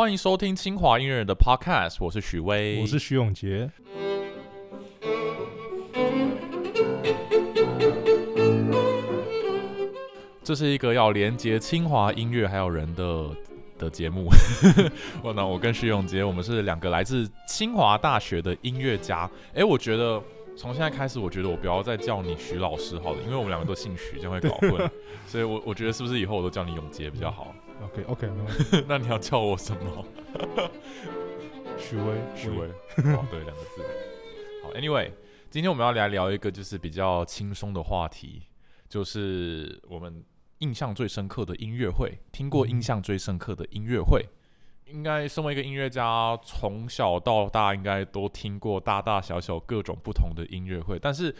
欢迎收听清华音乐人的 Podcast，我是许巍，我是徐永杰。这是一个要连接清华音乐还有人的的节目。我呢，我跟徐永杰，我们是两个来自清华大学的音乐家。哎，我觉得从现在开始，我觉得我不要再叫你徐老师好了，因为我们两个都姓徐，这样会搞混。所以我我觉得是不是以后我都叫你永杰比较好？OK OK，没问题。那你要叫我什么？许巍，许巍。哦，对，两个字。好，Anyway，今天我们要来聊一个就是比较轻松的话题，就是我们印象最深刻的音乐会。听过印象最深刻的音乐会？应该身为一个音乐家，从小到大应该都听过大大小小各种不同的音乐会，但是。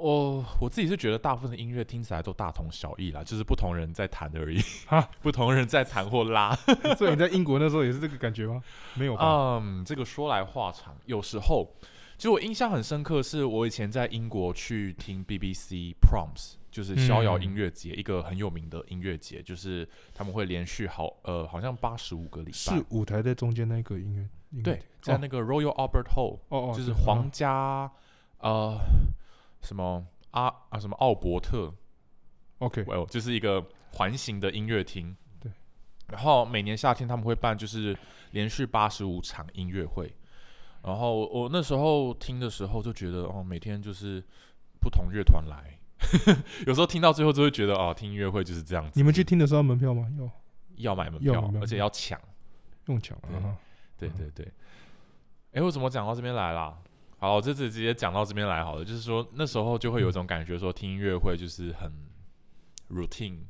我我自己是觉得大部分的音乐听起来都大同小异啦，就是不同人在弹而已，不同人在弹或拉。所以你在英国那时候也是这个感觉吗？没有。嗯，这个说来话长。有时候，就我印象很深刻，是我以前在英国去听 BBC Proms，就是逍遥音乐节，一个很有名的音乐节，就是他们会连续好呃，好像八十五个礼拜。是舞台在中间那个音乐？对，在那个 Royal Albert Hall，哦哦，就是皇家呃。什么阿啊什么奥伯特，OK，哦，就是一个环形的音乐厅。对，然后每年夏天他们会办，就是连续八十五场音乐会。然后我那时候听的时候就觉得，哦，每天就是不同乐团来，有时候听到最后就会觉得，哦，听音乐会就是这样子。你们去听的时候门票吗？要要买门票，而且要抢，用抢。对对对。哎，我怎么讲到这边来了？好，我这次直接讲到这边来好了。就是说，那时候就会有一种感觉，说听音乐会就是很 routine。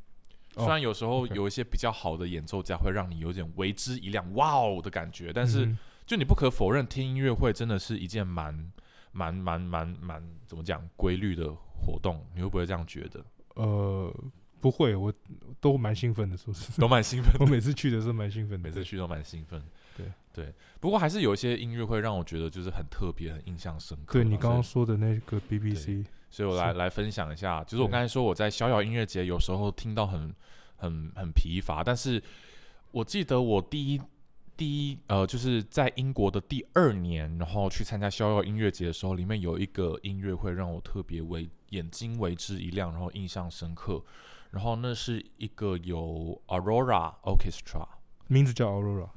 虽然有时候有一些比较好的演奏家会让你有点为之一亮，哇哦的感觉，但是就你不可否认，听音乐会真的是一件蛮蛮蛮蛮蛮怎么讲规律的活动。你会不会这样觉得？呃，不会，我都蛮兴奋的，说是都蛮兴奋。我每次去的时候蛮兴奋，每次去都蛮兴奋。对对，不过还是有一些音乐会让我觉得就是很特别、很印象深刻。对你刚刚说的那个 BBC，所以我来来分享一下。就是我刚才说我在逍遥音乐节有时候听到很很很疲乏，但是我记得我第一第一呃就是在英国的第二年，然后去参加逍遥音乐节的时候，里面有一个音乐会让我特别为眼睛为之一亮，然后印象深刻。然后那是一个有 Aurora Orchestra，名字叫 Aurora。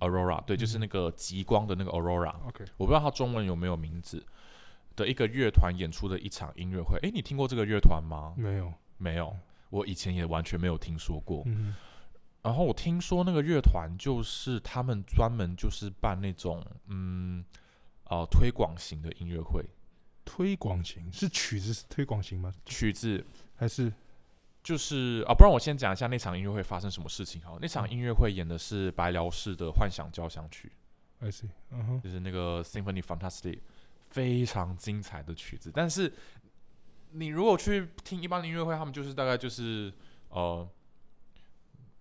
Aurora，对，就是那个极光的那个 Aurora。OK，我不知道它中文有没有名字的一个乐团演出的一场音乐会。诶，你听过这个乐团吗？没有，没有，我以前也完全没有听说过。嗯，然后我听说那个乐团就是他们专门就是办那种嗯呃推广型的音乐会。推广型是曲子是推广型吗？曲子还是？就是啊，不然我先讲一下那场音乐会发生什么事情哈。那场音乐会演的是白辽士的幻想交响曲，I see，就是那个 Symphony Fantastic，非常精彩的曲子。但是你如果去听一般的音乐会，他们就是大概就是呃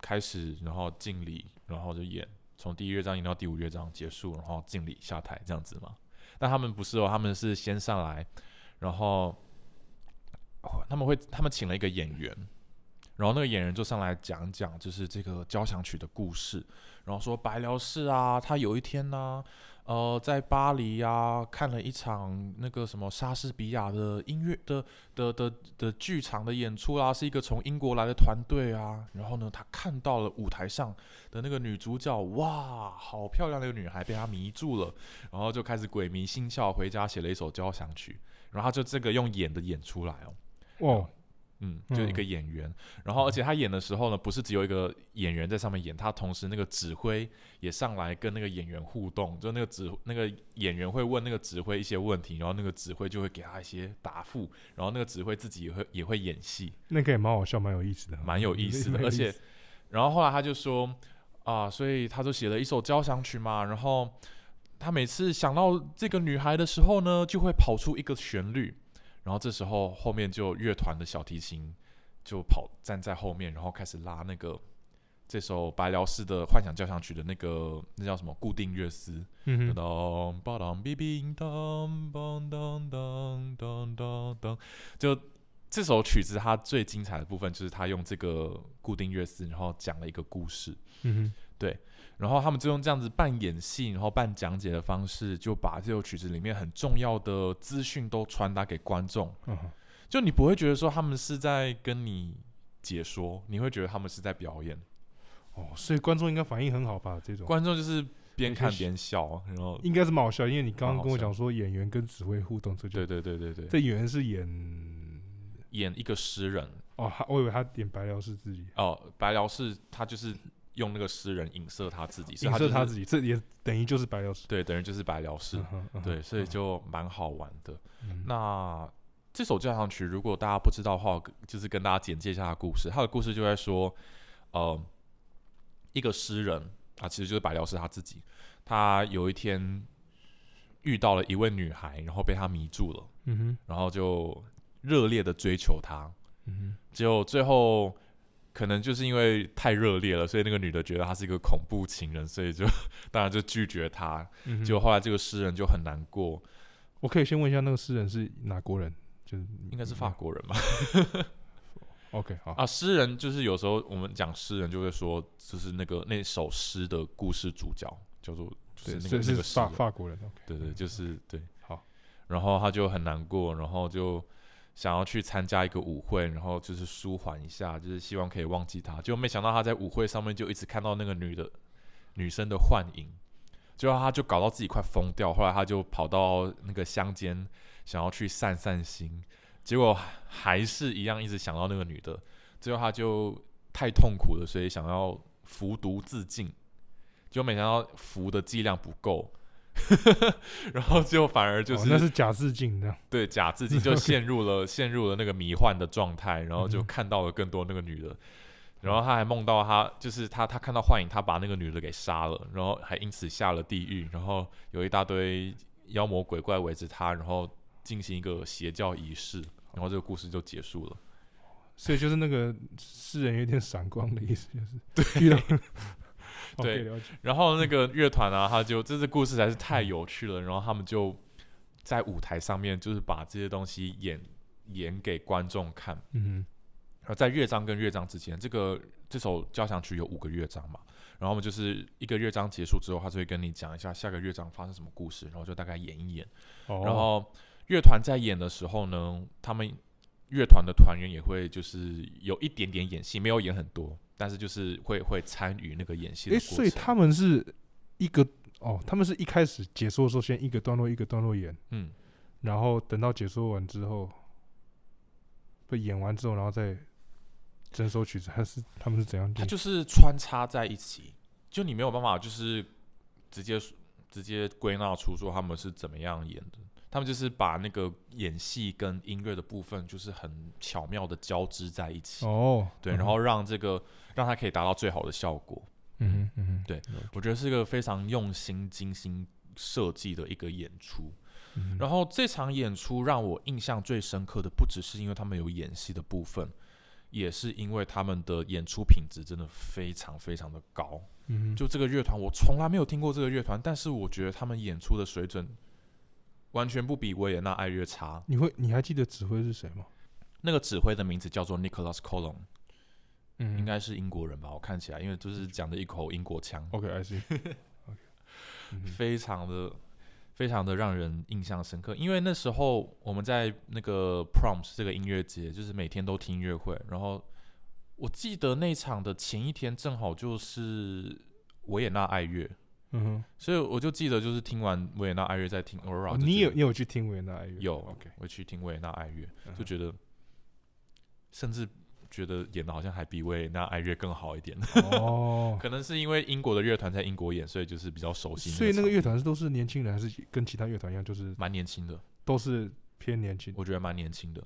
开始，然后敬礼，然后就演，从第一乐章演到第五乐章结束，然后敬礼下台这样子嘛。但他们不是哦，他们是先上来，然后。他们会，他们请了一个演员，然后那个演员就上来讲讲，就是这个交响曲的故事，然后说白辽士啊，他有一天呢，呃，在巴黎呀看了一场那个什么莎士比亚的音乐的的的的剧场的演出啦，是一个从英国来的团队啊，然后呢，他看到了舞台上的那个女主角，哇，好漂亮的一个女孩，被他迷住了，然后就开始鬼迷心窍，回家写了一首交响曲，然后他就这个用演的演出来哦。哦，嗯，就一个演员，然后而且他演的时候呢，不是只有一个演员在上面演，他同时那个指挥也上来跟那个演员互动，就那个指那个演员会问那个指挥一些问题，然后那个指挥就会给他一些答复，然后那个指挥自己也会也会演戏，那个也蛮好笑，蛮有意思的，蛮有意思的，而且，然后后来他就说啊，所以他就写了一首交响曲嘛，然后他每次想到这个女孩的时候呢，就会跑出一个旋律。然后这时候后面就乐团的小提琴就跑站在后面，然后开始拉那个这首白辽士的幻想交响曲的那个那叫什么？固定乐思，当当当当当当当当当当，就这首曲子它最精彩的部分就是他用这个固定乐思，然后讲了一个故事。嗯哼，然后他们就用这样子半演戏，然后半讲解的方式，就把这首曲子里面很重要的资讯都传达给观众。嗯，就你不会觉得说他们是在跟你解说，你会觉得他们是在表演。哦，所以观众应该反应很好吧？这种观众就是边看边笑，然后应该是蛮好笑，因为你刚刚跟我讲说演员跟指挥互动，这就对对对对对，这演员是演演一个诗人哦，他我以为他演白辽是自己哦，白辽士他就是用那个诗人影射他自己，影射他就是自己，这也等于就是白辽士。对，等于就是白辽士。嗯嗯对，所以嗯就蛮好玩的。嗯那这首交响曲，如果大家不知道的话，就是跟大家简介一下故事。他的故事就在说，呃，一个诗人啊，其实就是白辽士他自己，他有一天遇到了一位女孩，然后被她迷住了，嗯哼然后就热烈的追求她，嗯哼结果最后。可能就是因为太热烈了，所以那个女的觉得他是一个恐怖情人，所以就 当然就拒绝他。哼嗯，结果后来这个诗人就很难过，我可以先问一下那个诗人是哪国人？就是应该是法国人吧？OK 好，啊，诗人就是有时候我们讲诗人就会说，就是那个那首诗的故事主角叫做就对，是那个法国人。对对，就是对。好，然后他就很难过，然后就想要去参加一个舞会，然后就是舒缓一下，就是希望可以忘记他。结果没想到他在舞会上面就一直看到那个女的女生的幻影，最后他就搞到自己快疯掉。后来他就跑到那个乡间，想要去散散心，结果还是一样一直想到那个女的。最后他就太痛苦了，所以想要服毒自尽，就没想到服的剂量不够。然后就反而就哦是、那是假致敬这样。对假自己就 陷入了陷入了那个迷幻的状态，然后就嗯看到了更多那个女的，然后他还梦到他就是他他看到幻影，他把那个女的给杀了，然后还因此下了地狱，然后有一大堆妖魔鬼怪围着他，然后进行一个邪教仪式，然后这个故事就结束了。所以就是那个诗人有点闪光的意思，就是遇到。对。然后那个乐团啊，他就这次故事实在是太有趣了，然后他们就在舞台上面就是把这些东西演演给观众看。嗯然后在乐章跟乐章之间，这个这首交响曲有五个乐章嘛，然后我们就是一个乐章结束之后，他就会跟你讲一下下个乐章发生什么故事，然后就大概演一演。哦，然后乐团在演的时候呢，他们乐团的团员也会就是有一点点演戏，没有演很多，但是就是会会参与那个演戏。所以他们是一个哦，他们是一开始解说的时候先一个段落一个段落演，嗯，然后等到解说完之后，被演完之后，然后再整首曲子，还是他们是怎样演？它就是穿插在一起，就你没有办法就是直接直接归纳出说他们是怎么样演的。他们就是把那个演戏跟音乐的部分，就是很巧妙的交织在一起，哦，对，嗯然后让这个让它可以达到最好的效果。嗯哼嗯，对我觉得是一个非常用心、精心设计的一个演出。嗯，然后这场演出让我印象最深刻的，不只是因为他们有演戏的部分，也是因为他们的演出品质真的非常非常的高。嗯，就这个乐团，我从来没有听过这个乐团，但是我觉得他们演出的水准完全不比维也纳爱乐差。你会你还记得指挥是谁吗？那个指挥的名字叫做 Nicholas Colon，嗯应该是英国人吧？我看起来，因为就是讲的一口英国腔，OK，I see。OK，非常的非常的让人印象深刻。因为那时候我们在那个 Proms 这个音乐节，就是每天都听音乐会，然后我记得那场的前一天正好就是维也纳爱乐。嗯哼所以我就记得，就是听完维也纳爱乐，再听哦，你有你有去听维也纳爱乐？有 OK，我去听维也纳爱乐，就觉得甚至觉得演的好像还比维也纳爱乐更好一点。哦，可能是因为英国的乐团在英国演，所以就是比较熟悉。所以那个乐团团是都是年轻人，还是跟其他乐团一样，就是蛮年轻的，都是偏年轻？我觉得蛮年轻的。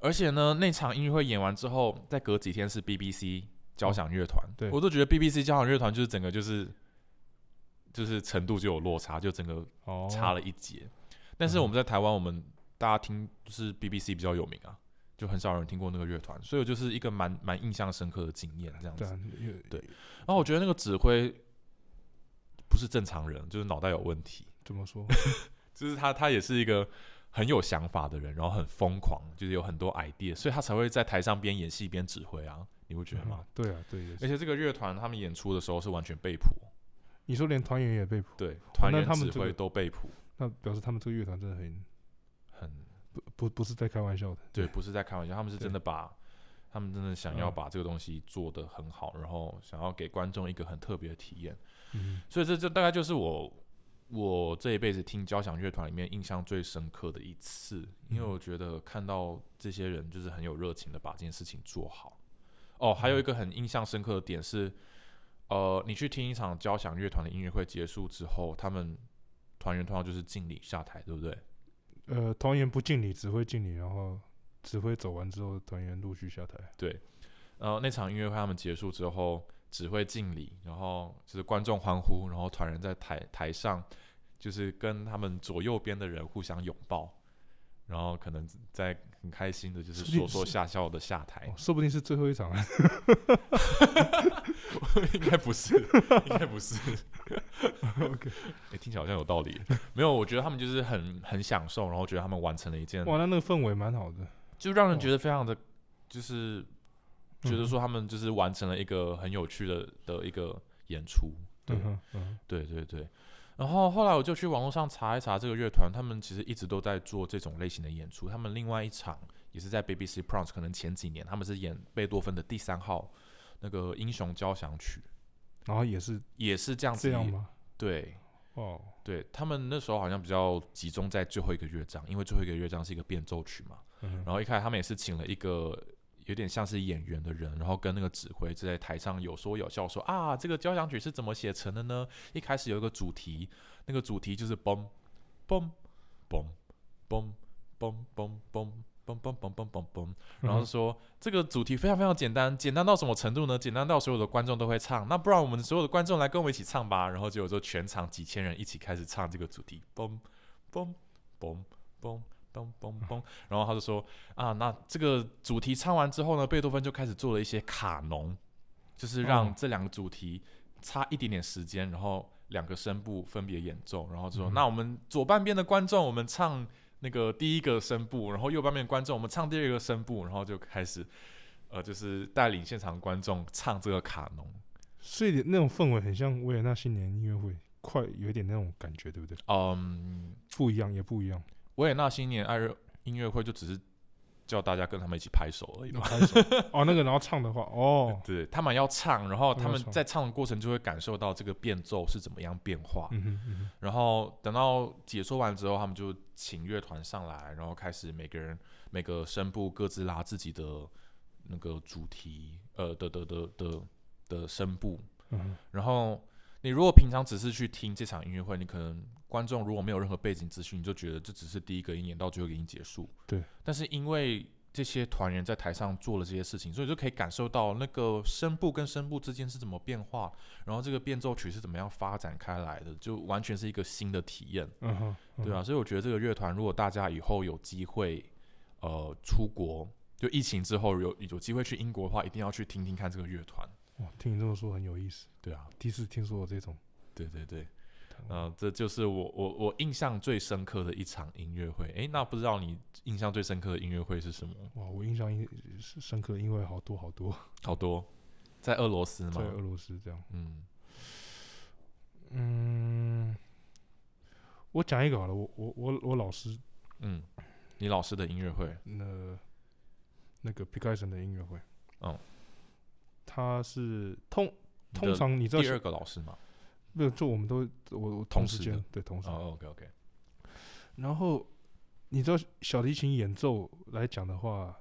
而且呢，那场音乐会演完之后，再隔几天是 BBC 交响乐团、对我都觉得 BBC 交响乐团就是整个就是就是程度就有落差，就整个哦，差了一截。但是我们在台湾，我们大家听就是 BBC 比较有名啊，就很少人听过那个乐团，所以我就是一个蛮蛮印象深刻的经验这样子。对然后我觉得那个指挥不是正常人，就是脑袋有问题，怎么说？就是他他也是一个很有想法的人，然后很疯狂，就是有很多 idea，所以他才会在台上边演戏边指挥啊，你不觉得吗？嗯？对啊，对，而且这个乐团他们演出的时候是完全被谱，你说连团员也被捕，对，团员指挥那他们这个都被捕，那表示他们这个乐团真的很很不不不是在开玩笑的。对，不是在开玩笑，他们是真的把，他们真的想要嗯把这个东西做得很好，然后想要给观众一个很特别的体验。嗯，所以这这大概就是我我这一辈子听交响乐团里面印象最深刻的一次，因为嗯我觉得看到这些人就是很有热情的把这件事情做好。哦，还有一个很印象深刻的点是，呃，你去听一场交响乐团的音乐会结束之后，他们团员通常就是敬礼下台，对不对？呃，团员不敬礼，指挥敬礼，然后指挥走完之后，团员陆续下台。对，然后那场音乐会他们结束之后，指挥敬礼，然后就是观众欢呼，然后团员在台台上就是跟他们左右边的人互相拥抱，然后可能在很开心的，就是说说笑笑的下台哦，，说不定是最后一场啊。应该不是，应该不是。OK，哎、听起来好像有道理。没有，我觉得他们就是很很享受，然后觉得他们完成了一件，哇，那那个氛围蛮好的。就让人觉得非常的，就是觉得嗯说他们就是完成了一个很有趣的的一个演出。对嗯嗯对对对。然后后来我就去网络上查一查这个乐团，他们其实一直都在做这种类型的演出。他们另外一场也是在 BBC Proms，可能前几年他们是演贝多芬的第三号那个英雄交响曲，然后也是也是这样子。这样吗？对哦，对，他们那时候好像比较集中在最后一个乐章，因为最后一个乐章是一个变奏曲嘛。嗯然后一开始他们也是请了一个有点像是演员的人，然后跟那个指挥就在台上有说有笑说啊，这个交响曲是怎么写成的呢？一开始有一个主题，那个主题就是嘣嘣嘣嘣嘣嘣嘣。嘣嘣嘣嘣嘣嘣，然后嗯说这个主题非常非常简单，简单到什么程度呢？简单到所有的观众都会唱。那不然我们所有的观众来跟我们一起唱吧。然后结果就全场几千人一起开始唱这个主题，嘣嘣嘣嘣嘣嘣嘣。然后他就说啊，那这个主题唱完之后呢，贝多芬就开始做了一些卡农，就是让哦这两个主题差一点点时间，然后两个声部分别演奏，然后就说、嗯那我们左半边的观众我们唱那个第一个声部，然后右半边的观众我们唱第二个声部，然后就开始呃就是带领现场观众唱这个卡农。所以那种氛围很像维也纳新年音乐会，快有一点那种感觉，对不对？嗯，不一样，也不一样。维也纳新年爱乐音乐会就只是叫大家跟他们一起拍手而已嘛。拍手哦，那个然后唱的话，哦，对他们要唱，然后他他们在唱的过程就会感受到这个变奏是怎么样变化。嗯哼嗯哼，然后等到解说完之后，他们就请乐团上来，然后开始每个人每个声部各自拉自己的那个主题，呃的的的的的声部。嗯，然后你如果平常只是去听这场音乐会，你可能观众如果没有任何背景资讯，你就觉得这只是第一个音演到最后一个音结束。对。但是因为这些团员在台上做了这些事情，所以就可以感受到那个声部跟声部之间是怎么变化，然后这个变奏曲是怎么样发展开来的，就完全是一个新的体验。嗯哼，嗯对啊，所以我觉得这个乐团，如果大家以后有机会，呃，出国，就疫情之后有有机会去英国的话，一定要去听听看这个乐团。哇，听你这么说很有意思，对啊，第一次听说有这种，对对对，嗯、这就是我我我印象最深刻的一场音乐会。诶，那不知道你印象最深刻的音乐会是什么？哇，我印象因是深刻，音乐会好多好多，好多，在俄罗斯吗在？俄罗斯这样。嗯嗯，我讲一个好了，我我我我老师嗯，你老师的音乐会，那那个皮凯森的音乐会，嗯，他是通通常你知道第二个老师吗？没有，就我们都我我同时间对同时，哦，OK OK，然后你知道小提琴演奏来讲的话，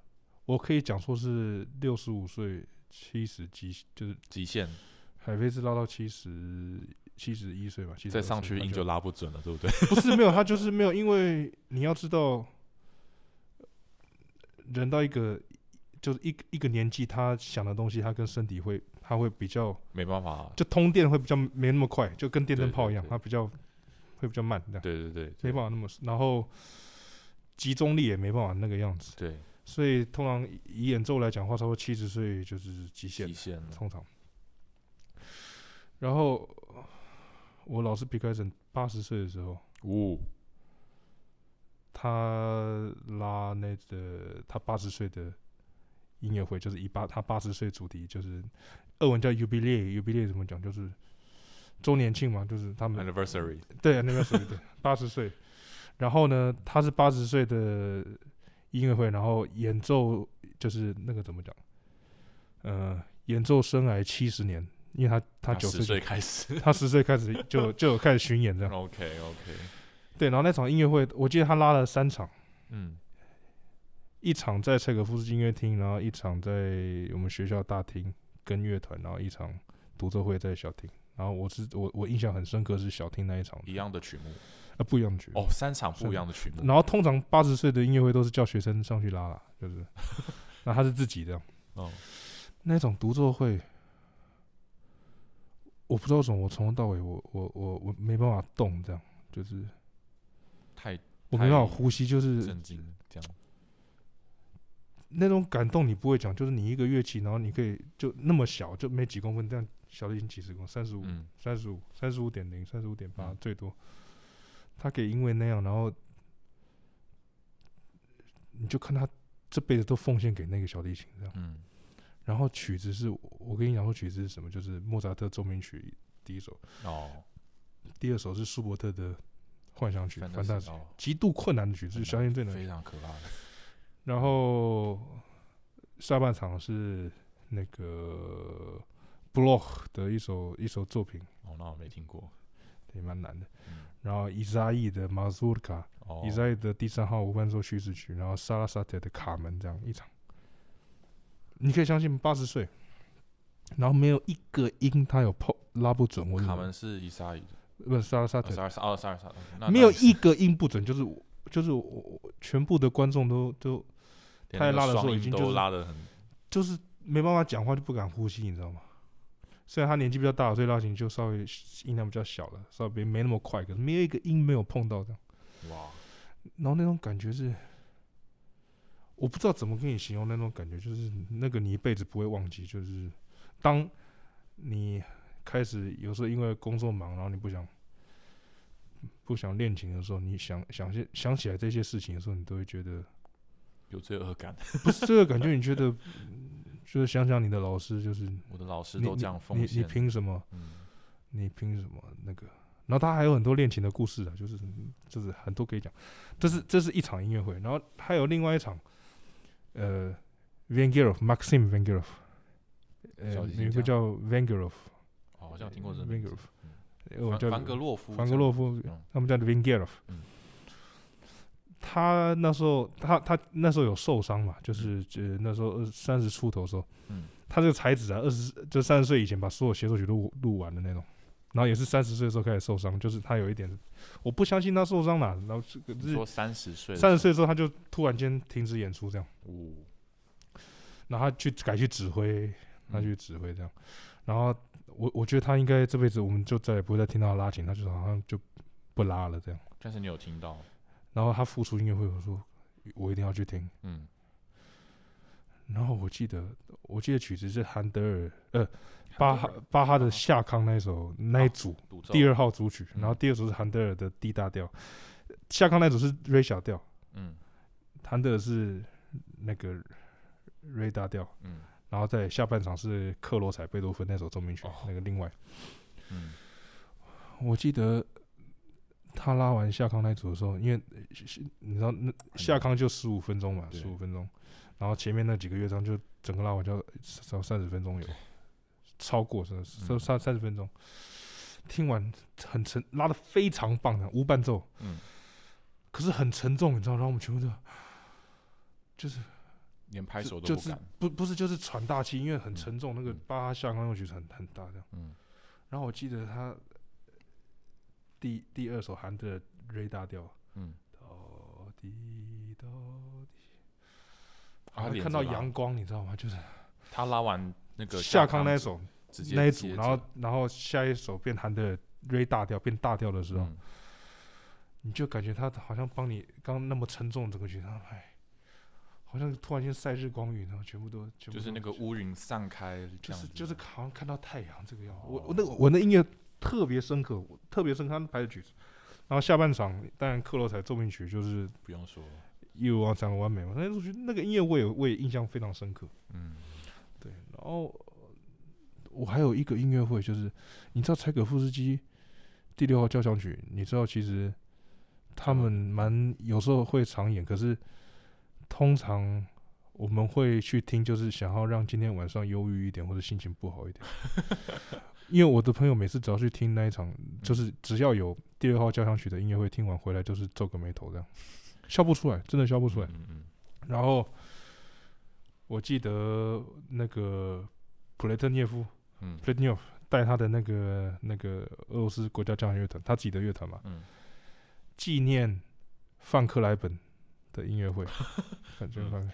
我可以讲说是六十五岁、七十极，就是极限。海飞是拉到七十七十一岁吧，72再上去音就拉不准了，对不对？不是没有，他就是没有，因为你要知道，人到一个就是一一个年纪，他想的东西，他跟身体会，他会比较没办法，就通电会比较没那么快，就跟电灯泡一样，它比较会比较慢，这样。对对对，没办法那么，然后集中力也没办法那个样子，对，所以通常以演奏来讲的话，差不多七十岁就是极限极，限了，通常。然后我老师皮克森八十岁的时候。哦、他拉那个他八十岁的音乐会，就是以八他八十岁主题，就是俄文叫 jubilee，jubilee 怎么讲？就是周年庆嘛，就是他们 anniversary 对那边属于对八十岁。然后呢，他是八十岁的音乐会，然后演奏就是那个怎么讲？呃，演奏生涯七十年，因为他他九十岁开始他十岁开始就就有开始巡演这样。OK OK，对，然后那场音乐会，我记得他拉了三场，嗯一场在柴可夫斯基音乐厅，然后一场在我们学校大厅跟乐团，然后一场独奏会在小厅。然后我是我我印象很深刻是小厅那一场，一样的曲目？啊不一样的曲目。哦，三场不一样的曲目，然后通常八十岁的音乐会都是叫学生上去拉啦，就是，那他是自己这样。哦，那种独奏会，我不知道为什么，我从头到尾我我我我没办法动，这样就是。太我没办法呼吸，就是震惊这样，那种感动你不会讲，就是你一个乐器，然后你可以就那么小，就没几公分，这样小的已经几十公，三十五、嗯三十五、三十五点零、三十五点八嗯最多。他可以因为那样，然后你就看他这辈子都奉献给那个小提琴这样。嗯然后曲子是我跟你讲说曲子是什么，就是莫扎特奏鸣曲第一首，哦，第二首是舒伯特的幻想曲反大曲，哦极度困难的曲子，是小提琴最难非常可怕的，然后下半场是那个 Block 的一首一首作品，哦，那我没听过，也蛮难的。嗯。然后伊扎伊的马祖尔卡，哦。伊，扎伊的第三号无伴奏叙事曲，然后萨拉萨特的卡门这样一场，你可以相信八十岁，然后没有一个音他有碰拉不准，我卡门是伊莎伊的，不是萨拉萨特哦，没有一个音不准，就是我就是我我全部的观众都都连他在拉的时候已经就是拉的很，就是没办法讲话，就不敢呼吸，你知道吗？虽然他年纪比较大，所以拉琴就稍微音量比较小了，稍微没那么快，可是没有一个音没有碰到的。哇，然后那种感觉是，我不知道怎么跟你形容那种感觉，就是那个你一辈子不会忘记，就是当你开始有时候因为工作忙，然后你不想不想练琴的时候，你想想些想起来这些事情的时候，你都会觉得有罪恶感，不是这个感觉，你觉得嗯就是想想你的老师，就是我的老师你都这样你你奉献，凭什么？嗯，你凭什么那个？然后他还有很多恋情的故事啊，就是就是很多可以讲。这是这是一场音乐会，然后还有另外一场，呃 v a n g e r o f Maxim v a n g e r o f 呃小，提琴家有一个叫 v a n g e r o f 哦好像有听过这个 v a n 名 g e 字 r o f 我叫凡凡格洛夫，凡格洛夫嗯，他们叫 v a n g e r o f 嗯他那时候他他那时候有受伤嘛，就是呃那时候二三十出头的时候，嗯。他这个才子啊，二十就三十岁以前把所有协奏曲都录录完的那种，然后也是三十岁的时候开始受伤，就是他有一点，我不相信他受伤了，然后这个是三十岁三十岁的时候他就突然间停止演出这样，哦，然后他去改去指挥，他嗯去指挥这样，然后我我觉得他应该这辈子我们就再也不会再听到他拉琴，他就好像就不拉了这样，但是你有听到，然后他复出音乐会，我说我一定要去听，嗯，然后我记得我记得曲子是韩德尔呃巴哈巴哈的夏康那首那一组。第二号组曲，嗯。然后第二组是韩德尔的 D 大调，夏康那组是 Re 小调，嗯。韩德尔是那个 Re 大调，嗯。然后在下半场是克罗采贝多芬那首奏鸣曲，哦。那个另外，嗯。我记得他拉完夏康那组的时候，因为你知道那夏康就十五分钟嘛，十五分钟，然后前面那几个乐章就整个拉完就要要三十分钟有，超过真的是嗯。三三十分钟，听完很沉，拉的非常棒的无伴奏，嗯，可是很沉重，你知道，然后我们全部都就是连拍手就就是都不敢，不不是就是喘大气，因为很沉重，那个嗯。巴哈夏康那曲子很很大这样。嗯。然后我记得他第第二首韩的 Re 大调，嗯，到底到看到阳光，你知道吗？就是他拉完那个夏康那一首直接那一组，然后然后下一首变韩的 Re 大调变大调的时候，嗯。你就感觉他好像帮你刚刚那么沉重，整个觉得哎，好像突然间晒日光雨，然后全部都就是那个乌云散开，就是就是好像看到太阳这个样子。我哦我那我那音乐特别深刻，特别深刻，他们排的曲子。然后下半场，当然克罗采奏鸣曲就是不用说，又往讲完美嘛，那首曲那个音乐我也我也印象非常深刻。嗯，对，然后我还有一个音乐会，就是你知道柴可夫斯基第六号交响曲，你知道其实他们蛮有时候会常演，可是通常我们会去听，就是想要让今天晚上忧郁一点或者心情不好一点。因为我的朋友每次只要去听那一场，就是只要有第二号交响曲的音乐会，听完回来就是皱个眉头这样，笑不出来，真的笑不出来。嗯嗯然后我记得那个普雷特涅夫嗯。T n e v 带他的那个那个俄罗斯国家交响乐团，他自己的乐团嘛，嗯。纪念范克莱本的音乐会，反正范克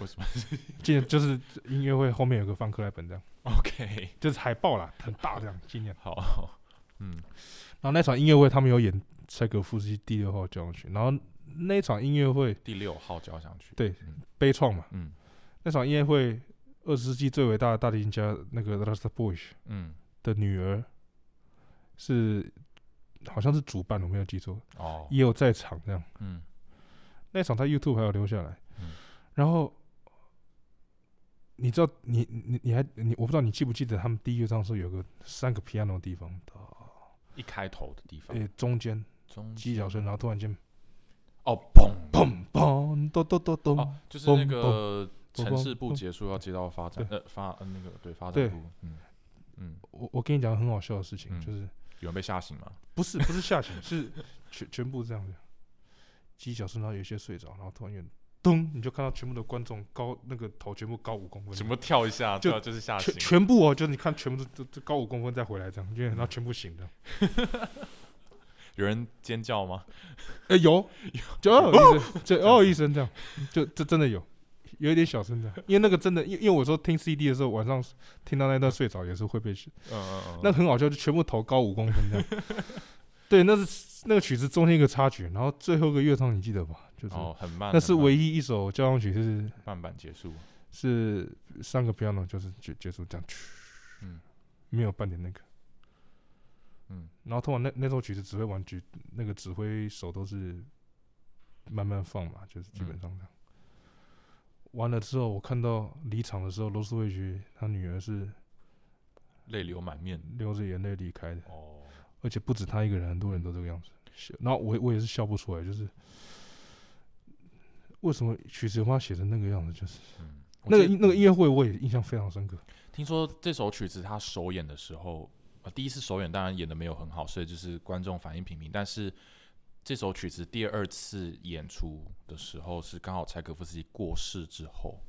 为什么？纪念就是音乐会后面有个放克莱本这样，？OK，就是海报啦，很大这样纪念。好，嗯。然后那场音乐会他们有演柴可夫斯基第六号交响曲，然后那场音乐会第六号交响曲，对嗯。悲怆嘛，嗯。那场音乐会二十世纪最伟大的大提琴家那个 r a s t a b o i s 嗯，的女儿是好像是主办，我没有记错，哦，也有在场这样。嗯。那场在 YouTube 还有留下来，嗯。然后你知道你你你还你我不知道你记不记得他们第一乐章的时候有个三个 piano 的地方的，一开头的地方。诶、，中间中鸡脚声，然后突然间哦，砰。砰砰咚咚咚咚，哦，就是那个城市部结束要接到发展，呃，发呃那个对发展部，嗯嗯，我我跟你讲很好笑的事情，嗯。就是有人被吓醒吗？不是不是吓醒，是全全部这样子，鸡脚声，然后有些睡着，然后突然间咚，你就看到全部的观众高那个头全部高五公分，什么跳一下，就就是下全，全部哦，就你看全部都都都高五公分再回来这样，因为然后全部醒的。有人尖叫吗？哎、有 就哦一声，就哦一声这样，就这真的有，有一点小声这样，因为那个真的，因为因为我说听 CD 的时候，晚上听到那段睡着也是会被，嗯嗯嗯，那很好笑，就全部头高五公分这样。对，那是那个曲子中间一个插曲，然后最后一个乐章你记得吧？就是、哦很慢，那是唯一一首交响曲是慢板结束，是上个 piano 就是结结束这样，嗯。没有半点那个。嗯。然后通常那那首曲子指挥完曲，那个指挥手都是慢慢放嘛，就是基本上这样。完了之后，我看到离场的时候，罗斯威奇他女儿是泪流满面，流着眼泪离开的，哦，而且不止他一个人，很多人都这个样子。笑然后我我也是笑不出来，就是为什么曲子有把它写成那个样子？就是嗯，那个音那个音乐会，我也印象非常深刻。听说这首曲子他首演的时候，呃，第一次首演当然演的没有很好，所以就是观众反应平平。但是这首曲子第二次演出的时候，是刚好柴可夫斯基过世之后，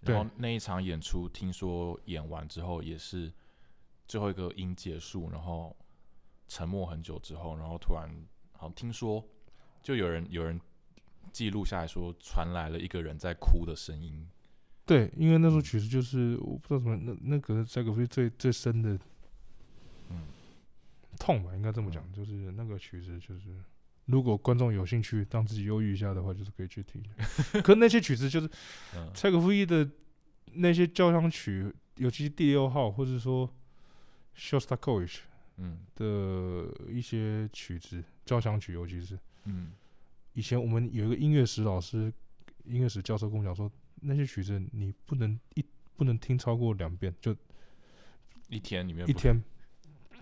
然后那一场演出听说演完之后也是最后一个音结束，然后沉默很久之后，然后突然好像听说就有人有人记录下来说传来了一个人在哭的声音，对，因为那首曲子就是我不知道怎么那那个柴可夫斯基最最深的嗯。痛吧，应该这么讲，就是那个曲子就是。如果观众有兴趣让自己忧郁一下的话，就是可以去听。可那些曲子就是嗯。柴可夫斯基的那些交响曲，尤其是第六号，或者说 Shostakovich 嗯。的一些曲子，交响曲，尤其是嗯以前我们有一个音乐史老师，音乐史教授跟我讲说，那些曲子你不能一不能听超过两遍，就一天里面一天，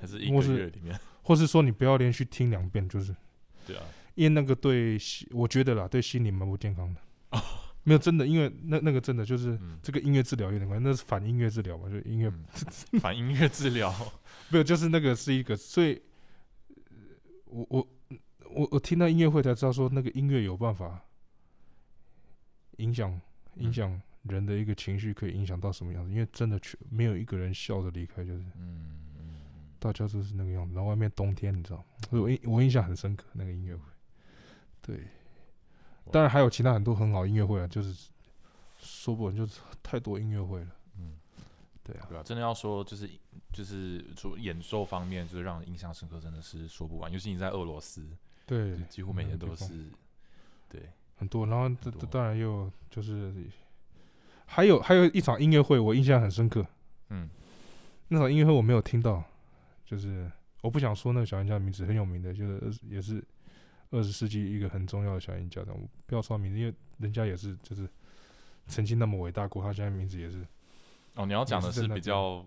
还是一个月里面，或是说你不要连续听两遍，就是。对啊，因为那个对心，我觉得啦，对心理蛮不健康的。没有真的，因为那那个真的就是嗯，这个音乐治疗有点关系，那是反音乐治疗嘛，就音乐嗯。反音乐治疗，没有，就是那个是一个，所以，呃我我我我听到音乐会才知道说，那个音乐有办法影响影嗯响人的一个情绪，可以影响到什么样子？因为真的全没有一个人笑着离开，就是嗯嗯大家都是那个样子。然后外面冬天，你知道吗，所以我印我印象很深刻那个音乐会。对，当然还有其他很多很好音乐会啊，就是说不完，就是太多音乐会了。嗯，对啊，对啊，真的要说就是就是说演奏方面，就是让人印象深刻，真的是说不完。尤其你在俄罗斯，对，几乎每年都是，对，很多，然后这这当然又就是，还有还有一场音乐会，我印象很深刻。嗯。那场音乐会我没有听到，就是我不想说那个小音家的名字，很有名的，就是也是二十世纪一个很重要的小音家，这样我不要说他名字，因为人家也是就是曾经那么伟大过，他现在名字也是哦，你要讲的是比较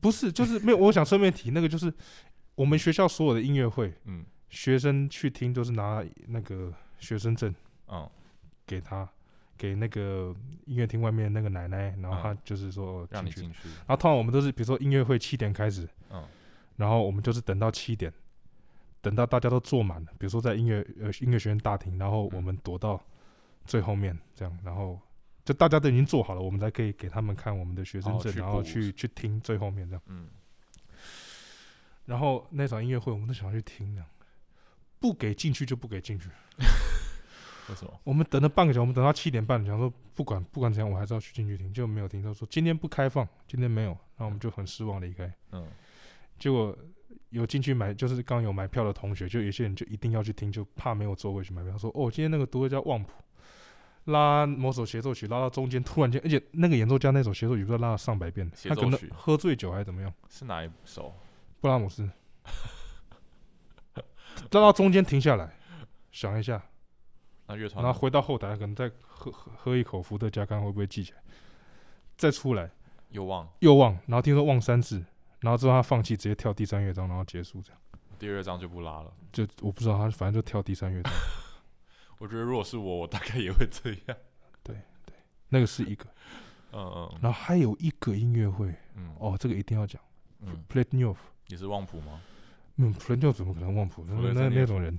不是就是没有。我想顺便提那个，就是我们学校所有的音乐会，嗯学生去听都是拿那个学生证嗯。给他，给那个音乐厅外面那个奶奶，然后嗯。他就是说进去。让你进去，然后通常我们都是，比如说音乐会七点开始，嗯。然后我们就是等到七点，等到大家都坐满了，比如说在音乐呃音乐学院大厅，然后我们躲到最后面这样，然后就大家都已经做好了，我们才可以给他们看我们的学生证，哦然后去去听最后面这样。嗯。然后那场音乐会我们都想要去听这样，不给进去就不给进去。为什么？我们等了半个小时，我们等到七点半，想说不管不管怎样，我还是要去进去听，就没有听。他说今天不开放，今天没有，然后我们就很失望离开。嗯结果有进去买，就是刚有买票的同学，就有些人就一定要去听，就怕没有座位去买票。他说哦，今天那个独奏家旺普拉某首协奏曲拉到中间，突然间，而且那个演奏家那首协奏曲不知道拉了上百遍，他可能喝醉酒还是怎么样。是哪一首？布拉姆斯拉到中间停下来，想一下，那乐团然后回到后台，可能再喝喝喝一口伏特加，看会不会记起来，再出来。又忘又忘，然后听说忘三次，然后之后他放弃，直接跳第三乐章，然后结束这样。第二章就不拉了。就我不知道他反正就跳第三乐章，我觉得如果是我，我大概也会这样。对对那个是一个，嗯嗯。然后还有一个音乐会。嗯。哦，这个一定要讲。嗯，p l a t n o v 也是旺普吗？嗯 n o v 怎么可能忘谱？那那那种人，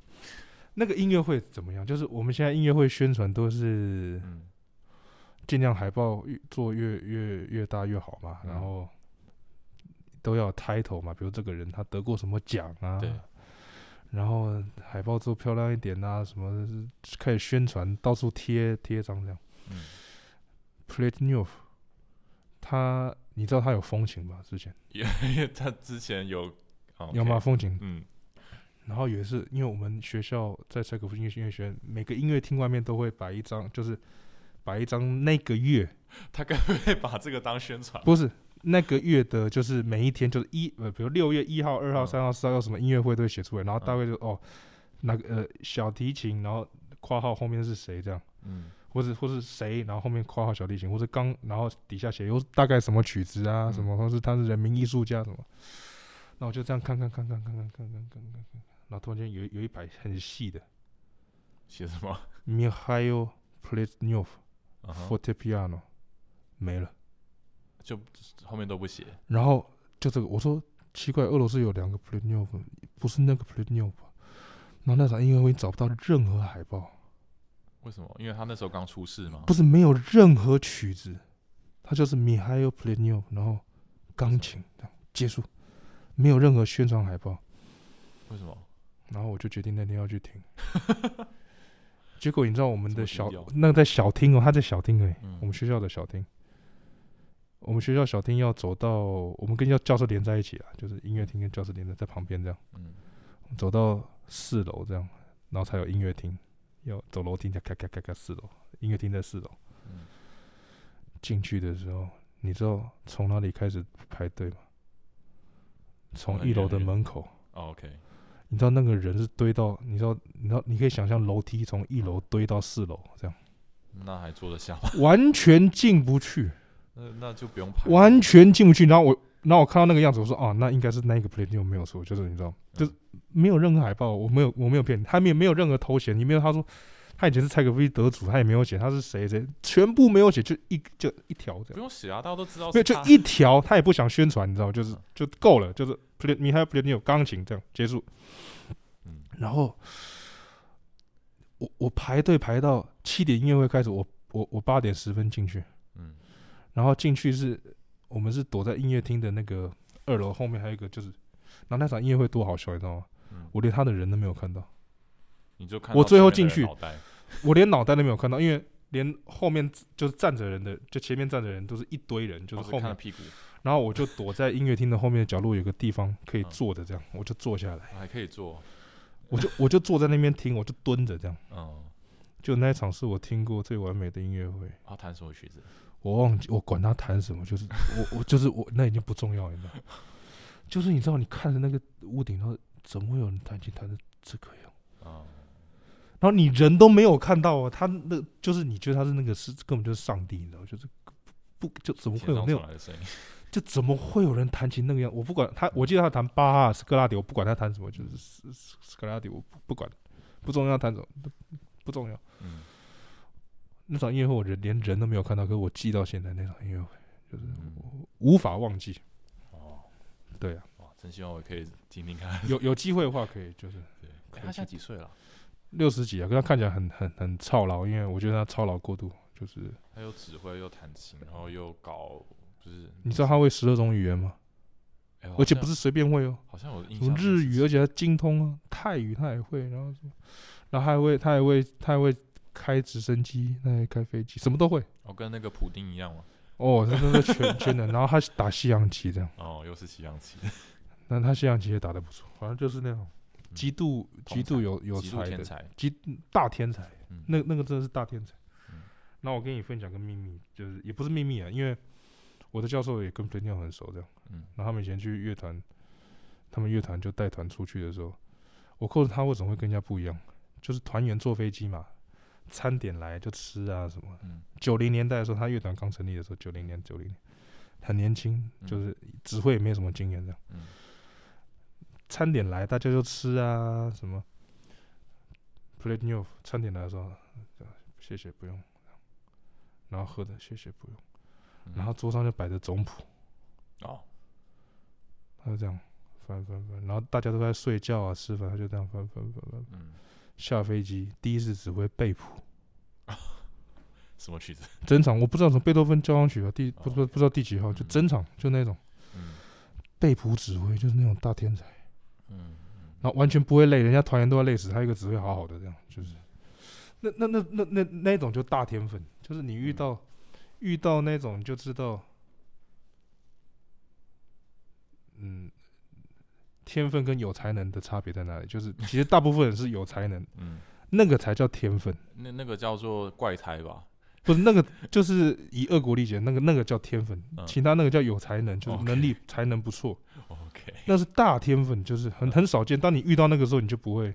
那个音乐会怎么样？就是我们现在音乐会宣传都是嗯尽量海报越做越越越大越好嘛，嗯然后都要有 title 嘛，比如这个人他得过什么奖啊，对，然后海报做漂亮一点啊，什么开始宣传，到处贴贴张这样。嗯 p l a t n o v 他你知道他有风情吧？之前因为 他之前有哦有吗？OK 风琴，嗯然后也是因为我们学校在柴可夫音乐音乐学院，每个音乐厅外面都会摆一张，就是摆一张那个月 他该不会把这个当宣传？不是那个月的，就是每一天就是一呃，比如六月一号、二号、嗯三号、四号有什么音乐会都会写出来，然后大嗯概就、哦，那个呃小提琴，然后括号后面是谁这样，嗯或者或是谁，然后后面括号小提琴，或者刚然后底下写有大概什么曲子啊，嗯什么，或是他是人民艺术家什么，那我就这样看看看看看看看看看看看，然后突然间有有一排很细的 写什么？Mikhail Plesnyov 嗯哼 Forte Piano 没了，就后面都不写。然后就这个我说奇怪，俄罗斯有两个 Plesnyov，不是那个 Plesnyov，然后那场音乐会找不到任何海报。为什么？因为他那时候刚出世嘛。不是没有任何曲子，他就是 Mihail p l e n y o v 然后钢琴这样结束，没有任何宣传海报。为什么？然后我就决定那天要去听。结果你知道我们的小那个在小厅哦，他在小厅哎、嗯我们学校的小厅。我们学校小厅要走到我们跟教教室连在一起啊，就是音乐厅跟教室连在在旁边这样，嗯走到四楼这样，然后才有音乐厅，要走楼梯，咔咔咔咔四楼，音乐厅在四楼。嗯，进去的时候，你知道从哪里开始排队吗？从一楼的门口，哦 OK，你知道那个人是堆到，你知道，你知道，你可以想象楼梯从一楼堆到四楼，这样那还坐得下吗？完全进不去，那那就不用排。完全进不去。然后我，然后我看到那个样子，我说哦，那应该是那个 play 就没有错，就是你知道，就是没有任何海报，我没有，我没有骗你，他没有没有任何头衔，你没有他说他以前是柴可夫斯基得主，他也没有写他是谁谁，全部没有写，就一就一条这样。不用写啊，大家都知道没有，就一条，他也不想宣传，你知道吗，就是嗯。就够了，就是 play 你还有 play 你有钢琴这样结束，嗯。然后我我排队排到七点音乐会开始，我我我八点十分进去，嗯。然后进去是我们是躲在音乐厅的那个二楼后面还有一个就是，然后那场音乐会多好笑，你知道吗？嗯，我连他的人都没有看到，你就看我最后进去我连脑袋都没有看到，因为连后面就是站着人的，就前面站着人都是一堆人，就是后面看到屁股，然后我就躲在音乐厅的后面的角落，有个地方可以嗯坐的，这样我就坐下来，还可以坐。我就我就坐在那边听，我就蹲着这样。嗯，就那一场是我听过最完美的音乐会，他弹什么曲子？我忘记我管他弹什么，就是我我就是我那已经不重要，你知道，就是你知道你看着那个屋顶，然后怎么会有人弹琴弹的这个样？嗯，然后你人都没有看到啊，他那就是你觉得他是那个是根本就是上帝，你知道，就是不就怎么会有那种，就怎么会有人弹琴那个样？我不管他，我记得他弹巴哈、斯格拉底，我不管他弹什么，就是斯斯斯科拉底，我不不管，不重要弹什么，不重要。嗯那场音乐会我人连人都没有看到，可是我记到现在那场音乐会就是嗯，无法忘记。哦，对啊，哇，真希望我可以听听看。有有机会的话可以就是对，他现在几岁了？六十几啊，可是他看起来很很很操劳，因为我觉得他操劳过度。就是他又指挥又弹琴，然后又搞，就是你知道他会十二种语言吗？哎而且不是随便会哦，好像有印什象日语，而且他精通啊，泰语他也会，然后什么，然后他还会他还会他还会开直升机，他还开飞机，什么都会。哦，跟那个普丁一样嘛。哦，他真的全全能。然后他打西洋棋这样，哦，又是西洋棋，那他西洋棋也打得不错，反正就是那种嗯极度极度有有才的。极大天才，嗯那那个真的是大天才嗯。那我跟你分享个秘密，就是也不是秘密啊，因为我的教授也跟 p l a t 很熟，这样。嗯然后他们以前去乐团，他们乐团就带团出去的时候，我告诉他为什么会跟人家不一样，就是团员坐飞机嘛，餐点来就吃啊什么。嗯九零年代的时候，他乐团刚成立的时候，九零年九零年，很年轻，嗯就是指挥也没什么经验这样。嗯餐点来，大家就吃啊，什么。plate new，餐点来的时候，谢谢不用，然后喝的谢谢不用，嗯。然后桌上就摆着总谱，哦，他就这样翻翻翻，然后大家都在睡觉啊吃饭，他就这样翻翻翻翻。嗯，下飞机第一次指挥背谱，什么曲子？整场我不知道什么贝多芬交响曲啊，第不哦不不知道第几号，就嗯。整场就那种。嗯。背谱指挥，就是那种大天才。嗯然后完全不会累，人家团员都要累死，他一个只会好好的这样，就是。那那那那那那种就大天分，就是你遇到、遇到那种就知道，嗯，天分跟有才能的差别在哪里？就是其实大部分人是有才能，嗯，那个才叫天分，那那个叫做怪胎吧？不是那个就是以恶国理解，那个那个叫天分，嗯。其他那个叫有才能，就是能力才能不错那是大天分，就是很很少见。当你遇到那个时候，你就不会。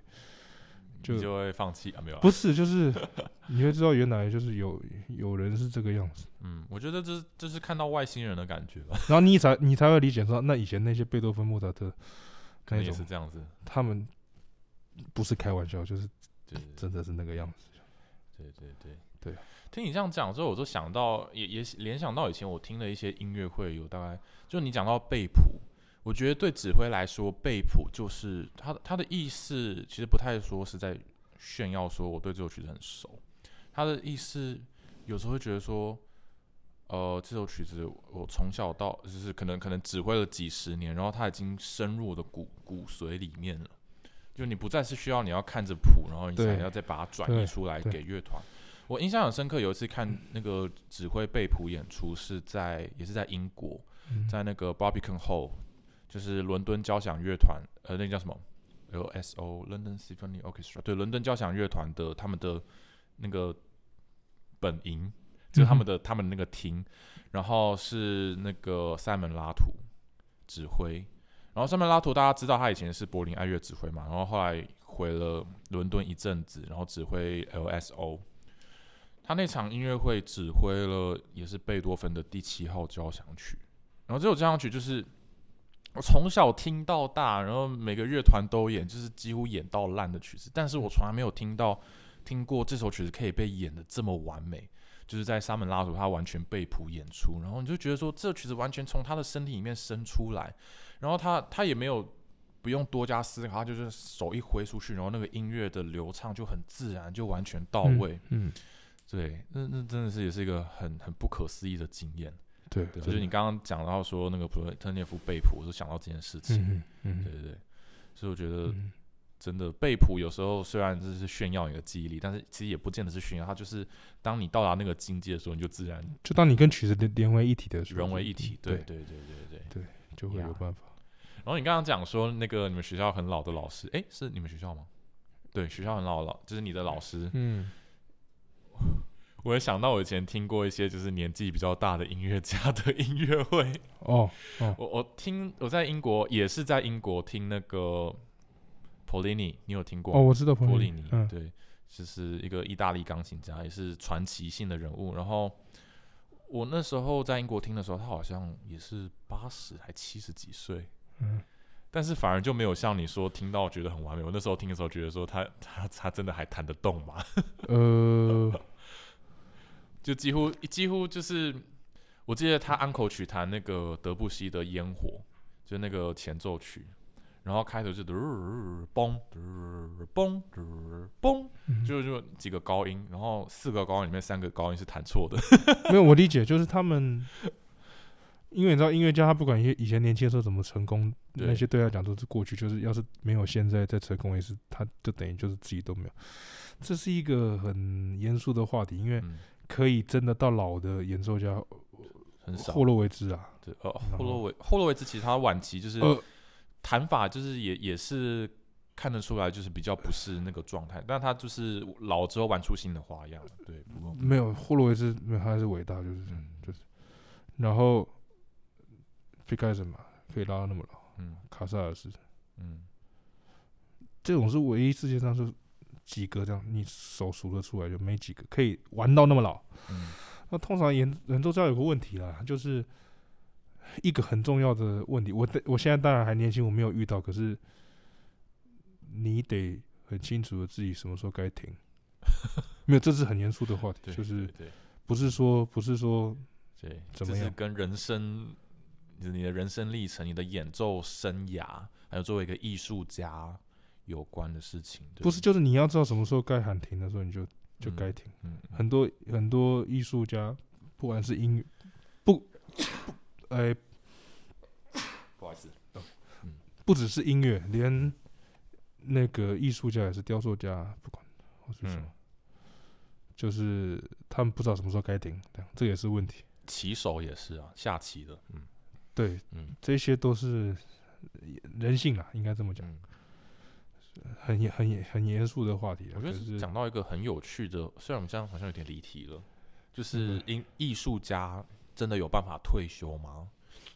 就你就会放弃啊？没有啊，不是，就是 你会知道原来就是有有人是这个样子，嗯，我觉得这是这是看到外星人的感觉吧，然后你才你才会理解说，那以前那些贝多芬、莫扎特可能也种是这样子，他们不是开玩笑，就是对对真的是那个样子。对对对对。听你这样讲之后，我就想到，也也联想到以前我听的一些音乐会，有大概就你讲到背谱，我觉得对指挥来说，背谱就是他的他的意思，其实不太说是在炫耀说我对这首曲子很熟，他的意思有时候会觉得说，呃，这首曲子我从小到就是可能可能指挥了几十年，然后它已经深入我的骨骨髓里面了。就你不再是需要你要看着谱，然后你才要再把它转对译出来给乐团。我印象很深刻，有一次看那个指挥背谱演出，是在也是在英国，嗯在那个 Barbican Hall，就是伦敦交响乐团，呃，那叫什么？LSO London Symphony Orchestra，对，伦敦交响乐团的他们的那个本营，就是他们的、他们那个厅，然后是那个塞门拉图指挥，然后塞门拉图大家知道他以前是柏林爱乐指挥嘛，然后后来回了伦敦一阵子，然后指挥 LSO。他那场音乐会指挥了，也是贝多芬的第七号交响曲。然后这首交响曲就是我从小听到大，然后每个乐团都演，就是几乎演到烂的曲子。但是我从来没有听到听过这首曲子可以被演的这么完美，就是在沙门拉图他完全被谱演出，然后你就觉得说这曲子完全从他的身体里面生出来，然后他他也没有不用多加思考，他就是手一挥出去，然后那个音乐的流畅就很自然，就完全到位。嗯，对，那那真的是也是一个很很不可思议的经验。对，就是你刚刚讲到说那个普特涅夫被捕，我就想到这件事情。嗯嗯对对对，所以我觉得嗯真的被捕有时候虽然这是炫耀你的记忆力，但是其实也不见得是炫耀，它就是当你到达那个境界的时候，你就自然就当你跟曲子连连为一体的时候，融为一体。对对，对对对对。就会有办法。然后你刚刚讲说那个你们学校很老的老师，哎，是你们学校吗？对，学校很老老，就是你的老师。嗯，我也想到我以前听过一些就是年纪比较大的音乐家的音乐会。哦，我我听我在英国也是在英国听那个 Polini，你有听过哦，吗？我知道波利尼，嗯，对，就是一个意大利钢琴家，也是传奇性的人物。然后我那时候在英国听的时候，他好像也是八十还七十几岁，嗯，但是反而就没有像你说听到觉得很完美。我那时候听的时候觉得说他他他真的还弹得动吗？呃，就几乎几乎就是，我记得他安口曲弹那个德布西的烟火，就那个前奏曲，然后开头就嘣嘣嘣，嗯就就几个高音，然后四个高音里面三个高音是弹错的，没有，我理解，就是他们，因为你知道音乐家他不管以以前年轻的时候怎么成功，那些对他讲都是过去，就是要是没有现在再成功，也是他就等于就是自己都没有。这是一个很严肃的话题，因为，可以真的到老的演奏家很少。霍洛维兹啊，对，呃，霍洛维霍洛维兹其实他晚期就是呃。弹法就是也也是看得出来，就是比较不是那个状态，但他就是老之后玩出新的花样，对，不过没有霍洛维兹，没有他还是伟大，就是嗯。就是，然后皮开什嘛，可以拉到那么老，嗯。卡萨尔斯。嗯。这种是唯一世界上是几个这样，你手数得出来就没几个可以玩到那么老。嗯那通常演演奏家有个问题啦，就是一个很重要的问题。我的我现在当然还年轻，我没有遇到，可是你得很清楚的自己什么时候该停。没有，这是很严肃的话题，就是不是说不是说对，怎么样这是跟人生，就是你的人生历程、你的演奏生涯，还有作为一个艺术家有关的事情。不是，就是你要知道什么时候该喊停的时候，你就就嗯该停。嗯，嗯很多很多艺术家，不管是音乐，不不，呃，不好意思，不只是音乐，连那个艺术家也是雕塑家，不管或是什么，嗯。就是他们不知道什么时候该停，这样这也是问题。棋手也是啊，下棋的，嗯。对，嗯。这些都是人性啊，应该这么讲，嗯。很严很严很严肃的话题啊。我觉得是讲到一个很有趣的，虽然我们这样好像有点离题了，就是嗯艺艺术家真的有办法退休吗？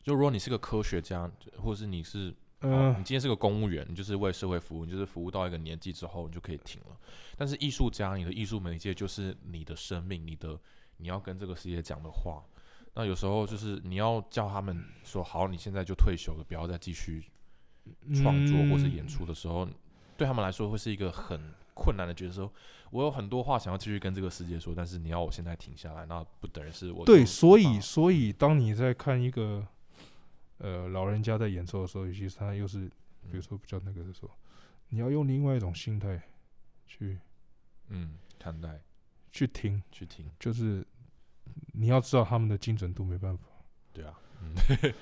就如果你是个科学家，或者是你是哦，呃你今天是个公务员，你就是为社会服务，你就是服务到一个年纪之后，你就可以停了。但是艺术家，你的艺术媒介就是你的生命，你的你要跟这个世界讲的话。那有时候就是你要叫他们说好，你现在就退休了，不要再继续创作或是演嗯出的时候，对他们来说会是一个很困难的角色。我有很多话想要继续跟这个世界说，但是你要我现在停下来，那不等于是我对，所以所以当你在看一个呃老人家在演奏的时候，尤其是他又是比如说比较那个的时候，你要用另外一种心态去嗯看待去听，去听，就是你要知道他们的精准度没办法，对啊，嗯，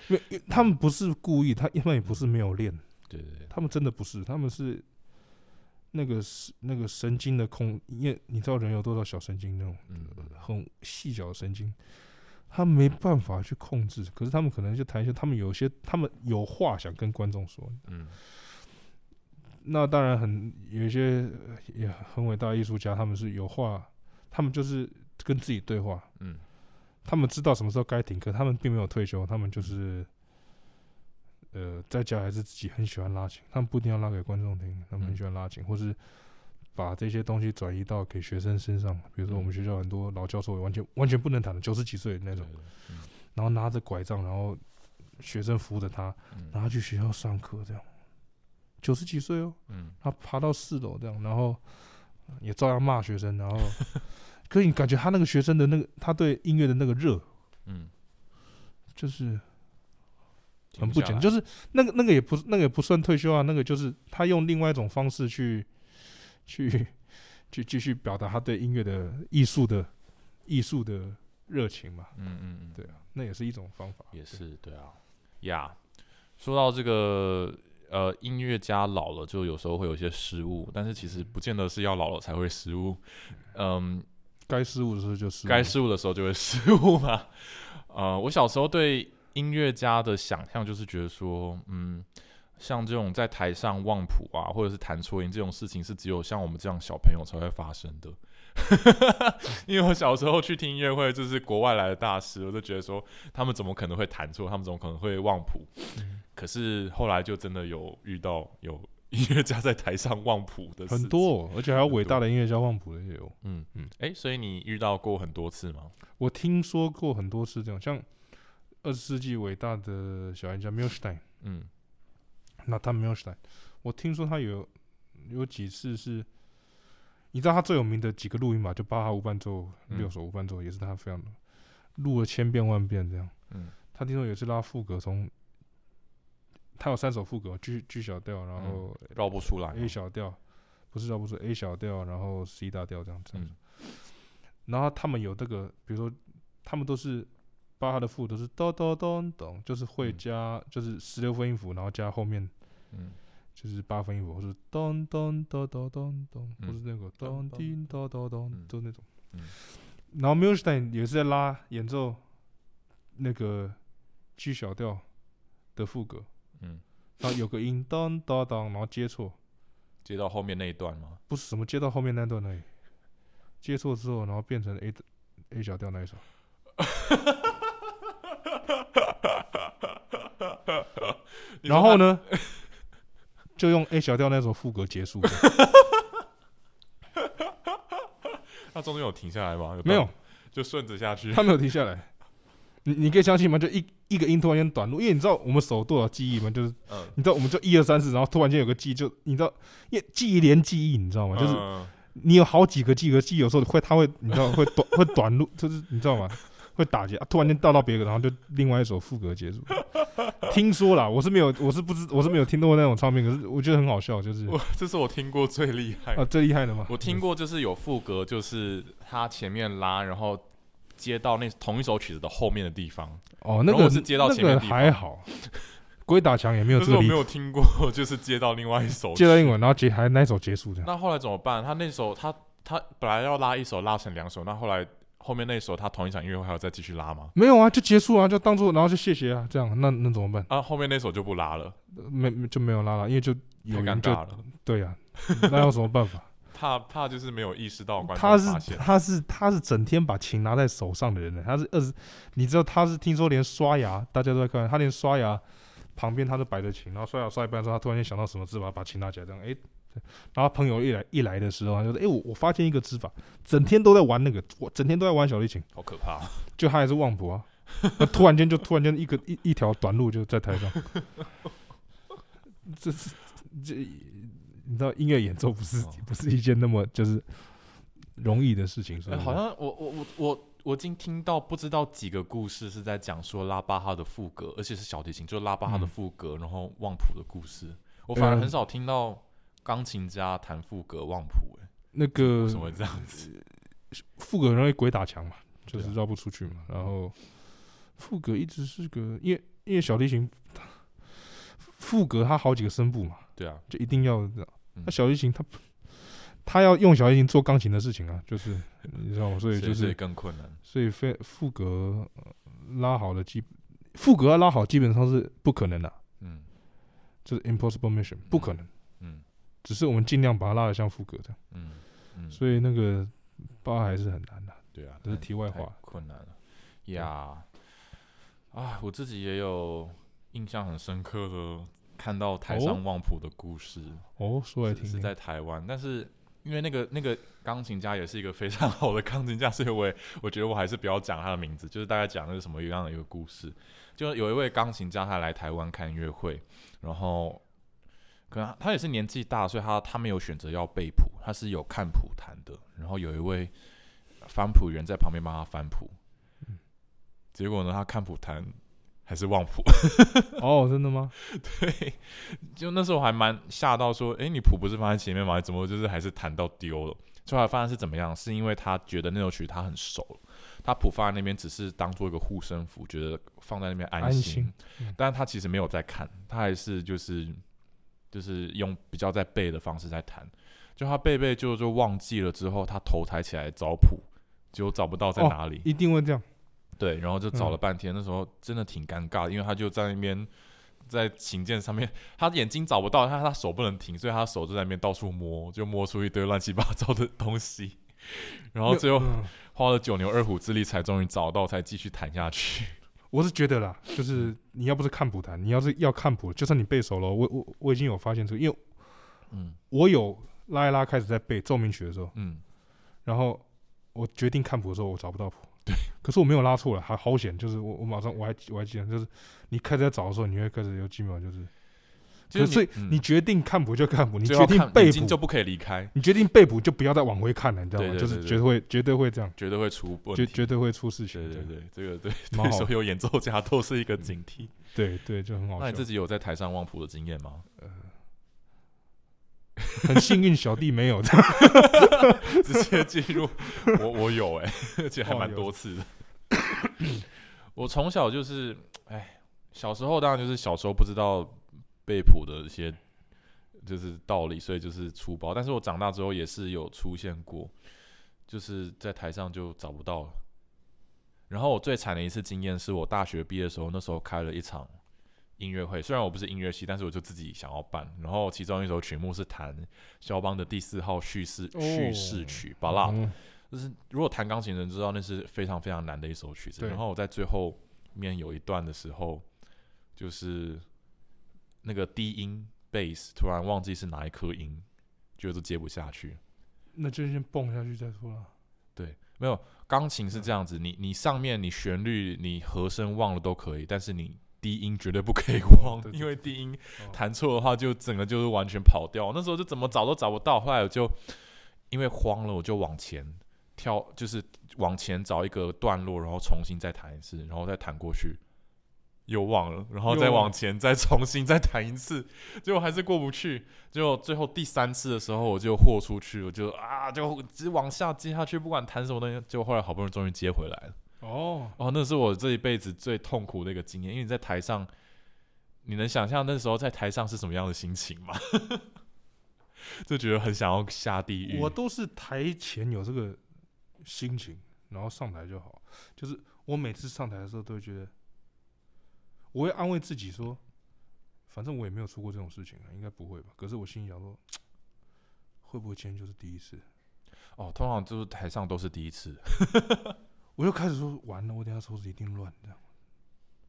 因为他们不是故意，他他们也不是没有练，对对对，他们真的不是，他们是那个是那个神经的控，因为你知道人有多少小神经那种嗯很细小的神经，他没办法去控制，可是他们可能就谈一些，他们有些他们有话想跟观众说，嗯。那当然很有一些呃也很伟大的艺术家，他们是有话，他们就是跟自己对话，嗯。他们知道什么时候该停，课他们并没有退休，他们就是呃在家还是自己很喜欢拉琴，他们不一定要拉给观众听，他们很嗯。喜欢拉琴，或是把这些东西转移到给学生身上，比如说我们嗯。学校很多老教授完全完全不能弹的，九十几岁那种，然后拿着拐杖，然后学生扶着他，嗯。然后去学校上课这样，九十几岁哦。嗯。他爬到四楼这样，然后也照样骂学生，然后，可是你感觉他那个学生的那个他对音乐的那个热，嗯，就是停很不简单，就是那个那个也不那个也不算退休啊，那个就是他用另外一种方式去去去继续表达他对音乐的艺术的艺术的热情嘛，嗯嗯嗯，对啊，那也是一种方法，也是对啊，呀，说到这个呃，音乐家老了就有时候会有一些失误，但是其实不见得是要老了才会失误，嗯，该失误的时候就失误，该失误的时候就会失误嘛。呃，我小时候对音乐家的想象就是觉得说，嗯，像这种在台上忘谱啊，或者是弹错音这种事情，是只有像我们这样小朋友才会发生的。因为我小时候去听音乐会，就是国外来的大师，我就觉得说，他们怎么可能会弹错？他们怎么可能会忘谱？嗯可是后来就真的有遇到有音乐家在台上忘谱的很多、哦，而且还有伟大的音乐家忘谱的也有。嗯嗯嗯，哎、所以你遇到过很多次吗？我听说过很多次这样，像二十世纪伟大的小音家 m i l s t e i n 嗯那他 m i l s t e i n 我听说他有有几次是，你知道他最有名的几个录音嘛？就八哈无伴奏嗯六首无伴奏，也是他非常录了千遍万遍这样。嗯他听说有一次拉副歌从，他有三首副歌，G G 小调，然后绕不出来吗。A 小调，不是绕不出 A 小调，然后 C 大调这样子。嗯然后他们有这个，比如说他们都是巴哈的副都是咚咚咚咚，就是会嗯。加就是十六分音符，然后加后面嗯。就是八分音符，或是咚咚咚咚咚咚，嗯。或是那个咚叮咚咚咚嗯，都那种嗯。然后 m u s t e i n 也是在拉演奏那个 G 小调的副歌，嗯，然后有个音咚咚咚，然后接错，接到后面那一段吗？不是什么接到后面那段而已，接错之后，然后变成 A A 小调那一首。你说他？然后呢，就用 A 小调那首副歌结束。他中间有停下来吗？没有，就顺着下去。他没有停下来。你你可以相信吗？就一一个音突然间短路，因为你知道我们手多少记忆吗？就是嗯，你知道我们就一二三四，然后突然间有个记忆，就你知道，因为记忆连记忆，你知道吗？就是嗯你有好几个记忆，可记忆有时候会，它会，你知道会短 会短路，就是你知道吗？会打结，啊突然间到到别个，然后就另外一首副歌结束。听说啦，我是没有，我是不知，我是没有听到过那种唱片，可是我觉得很好笑，就是我这是我听过最厉害啊，最厉害的嘛。我听过，就是有副歌，就是他前面拉，然后接到那同一首曲子的后面的地方。哦，那个是接到前面还好，鬼打墙也没有这个例子，有听过，就是接到另外一首。接到英文，然后结还那一首结束这样。那后来怎么办？他那首他他本来要拉一首，拉成两首，那后来后面那首他同一场音乐会还要再继续拉吗？没有啊，就结束啊，就当做然后就谢谢啊，这样那那怎么办？啊，后面那首就不拉了，没没就没有拉了，因为就有人尬了。对呀、那有什么办法？怕怕就是没有意识到观他。是他是他是整天把琴拿在手上的人呢，他是二十，你知道他是听说连刷牙大家都在看，他连刷牙旁边他都摆着琴，然后刷牙刷一半的时候，他突然间想到什么字，把把琴拿起来这样，诶，然后朋友一来一来的时候，他就说，哎，我我发现一个指法，整天都在玩那个，我整天都在玩小提琴，好可怕！就他也是忘谱啊，那突然间就突然间一个一一条短路就在台上，这是这你知道音乐演奏不是、哦不是一件那么就是容易的事情，所以哎好像我我我我我已经听到不知道几个故事是在讲说拉巴哈的副歌，而且是小提琴，就拉巴哈的嗯副歌，然后忘谱的故事。我反而嗯很少听到钢琴家弹副歌忘谱，哎，那个为什么会这样子？副格很容易鬼打墙嘛，就是绕不出去嘛。然后副格一直是个，因为因为小提琴副格它好几个声部嘛，对啊，就一定要这样。嗯那小提琴它它要用小提琴做钢琴的事情啊，就是你知道吗？所以就是更困难。所以非副歌呃拉好了基副格拉好基本上是不可能的，嗯这是 impossible mission，不可能。嗯只是我们尽量把它拉得像副歌这样，嗯嗯，所以那个八还是很难的。对啊，这是题外话困难了呀。啊，我自己也有印象很深刻的，看到台哦上望谱的故事。哦，说来听听。在台湾，但是因为那个那个钢琴家也是一个非常好的钢琴家，所以我也 我觉得我还是不要讲他的名字，就是大概讲那是什么样的一个故事。就有一位钢琴家，他来台湾看音乐会，然后可能他也是年纪大，所以他他没有选择要背谱，他是有看谱弹的。然后有一位翻谱员在旁边帮他翻谱，结果呢，他看谱弹还是忘谱。哦，真的吗？对，就那时候还蛮吓到，说，诶，你谱不是放在前面吗？怎么就是还是弹到丢了？后来发现是怎么样？是因为他觉得那首曲他很熟，他谱放在那边只是当做一个护身符，觉得放在那边安安心。心嗯但他其实没有在看，他还是就是就是用比较在背的方式在弹。就他背背就就忘记了之后，他头抬起来找谱，结果找不到在哦哪里。一定会这样。对，然后就找了嗯半天，那时候真的挺尴尬的，因为他就在那边在琴键上面，他眼睛找不到，他他手不能停，所以他手就在那边到处摸，就摸出一堆乱七八糟的东西，然后最后嗯花了九牛二虎之力才终于找到，才继续弹下去。我是觉得啦，就是你要不是看谱弹，你要是要看谱，就算你背熟了，我我我已经有发现出，因为嗯。我有拉一拉开始在背奏鸣曲的时候，嗯，然后我决定看谱的时候，我找不到谱。对，可是我没有拉错了，还好险，就是我我马上我还我还记得，就是你开始在找的时候，你会开始有几秒就是，就是所以嗯你决定看谱就看谱，你决定背谱眼睛就不可以离开，你决定被捕就不要再往回看了，你知道吗？就是绝对会绝对会这样，绝对会出。绝绝对会出事情。对对对，这个对对所有演奏家都是一个警惕。对对，就很好那你自。己有在台上望谱的经验吗？很幸运，小弟没有。直接进入，我我有哎、而且还蛮多次的。我从小就是，哎，小时候当然就是小时候不知道背谱的一些就是道理，所以就是粗暴。但是我长大之后也是有出现过，就是在台上就找不到了。然后我最惨的一次经验是我大学毕业的时候，那时候开了一场音乐会，虽然我不是音乐系，但是我就自己想要办。然后其中一首曲目是弹肖邦的第四号叙事叙事曲《巴拉》，嗯就是如果弹钢琴的人知道那是非常非常难的一首曲子。然后我在最后面有一段的时候，就是那个低音 bass 突然忘记是哪一颗音，就是接不下去。那就先蹦下去再说了。对，没有钢琴是这样子，你你上面你旋律你和声忘了都可以，但是你低音绝对不可以 忘，对对因为低音哦弹错的话就整个就是完全跑掉。那时候就怎么找都找不到，后来我就因为慌了，我就往前跳，就是往前找一个段落，然后重新再弹一次，然后再弹过去。又忘了，然后再往前，再重新再弹一次，结果还是过不去。结果最后第三次的时候，我就豁出去，我就啊，就直往下接下去，不管弹什么东西。结果后来好不容易终于接回来了。哦，哦，那是我这一辈子最痛苦的一个经验，因为你在台上，你能想象那时候在台上是什么样的心情吗？就觉得很想要下地狱。我都是台前有这个心情，然后上台就好。就是我每次上台的时候，都会觉得，我会安慰自己说，反正我也没有出过这种事情啊，应该不会吧？可是我心里想说，会不会今天就是第一次？哦，通常就是台上都是第一次。我就开始说，完了，我等下手指一定乱，这样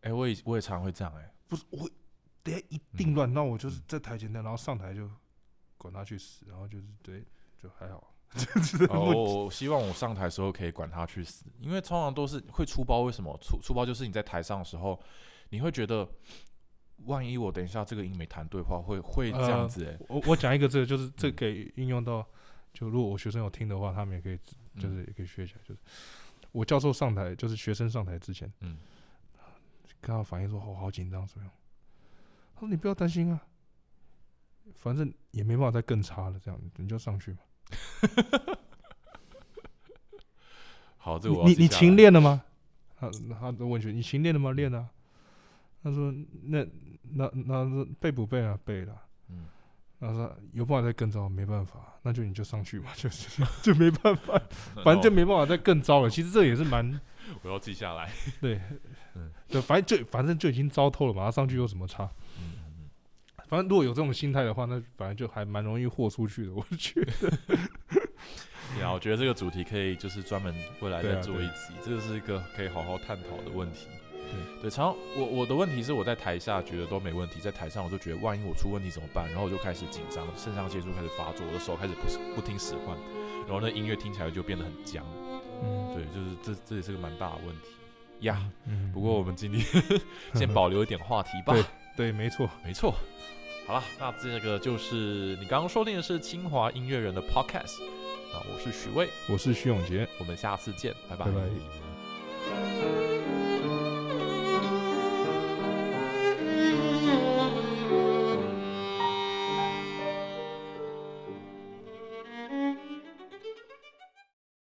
哎、我也我也常会这样哎、不是我等下一定乱。那我就是在台前的，然后上台就管他去死，然后就是对，就还好。哦，我希望我上台的时候可以管他去死，因为通常都是会出包。为什么出出包？就是你在台上的时候，你会觉得，万一我等一下这个音没弹对话，会会这样子哎、我我讲一个这个，就是这可以应用到，就如果我学生有听的话，他们也可以嗯就是也可以学起来。就是我教授上台，就是学生上台之前，嗯，跟他反映说：“哦，好紧张，怎么样？”他说：“你不要担心啊，反正也没办法再更差了，这样你就上去嘛。好，这个我你你勤练了吗？”他他就问学你勤练了吗？练了啊。他说：“那那那那背不背啊？背了。”嗯，他说：“有办法再更糟，没办法，那就你就上去吧，就是 就没办法。”反正就没办法再更糟了。其实这也是蛮我要记下来。对嗯，对，反正就反正就已经糟透了嘛，他上去有什么差？嗯反正如果有这种心态的话，那反正就还蛮容易豁出去的，我觉得。对啊，我觉得这个主题可以就是专门未来再做一集，这个是一个可以好好探讨的问题。对对，常常我我的问题是我在台下觉得都没问题，在台上我就觉得万一我出问题怎么办，然后我就开始紧张，肾上腺素开始发作，我的手开始不是不听使唤，然后那音乐听起来就变得很僵。嗯，对，就是这这也是个蛮大的问题呀。嗯，不过我们今天 先保留一点话题吧。对对，没错。没错。好了，那这个就是你刚刚收听的是清华音乐人的 Podcast。那我是许巍，我是徐永杰，我们下次见，拜拜拜拜。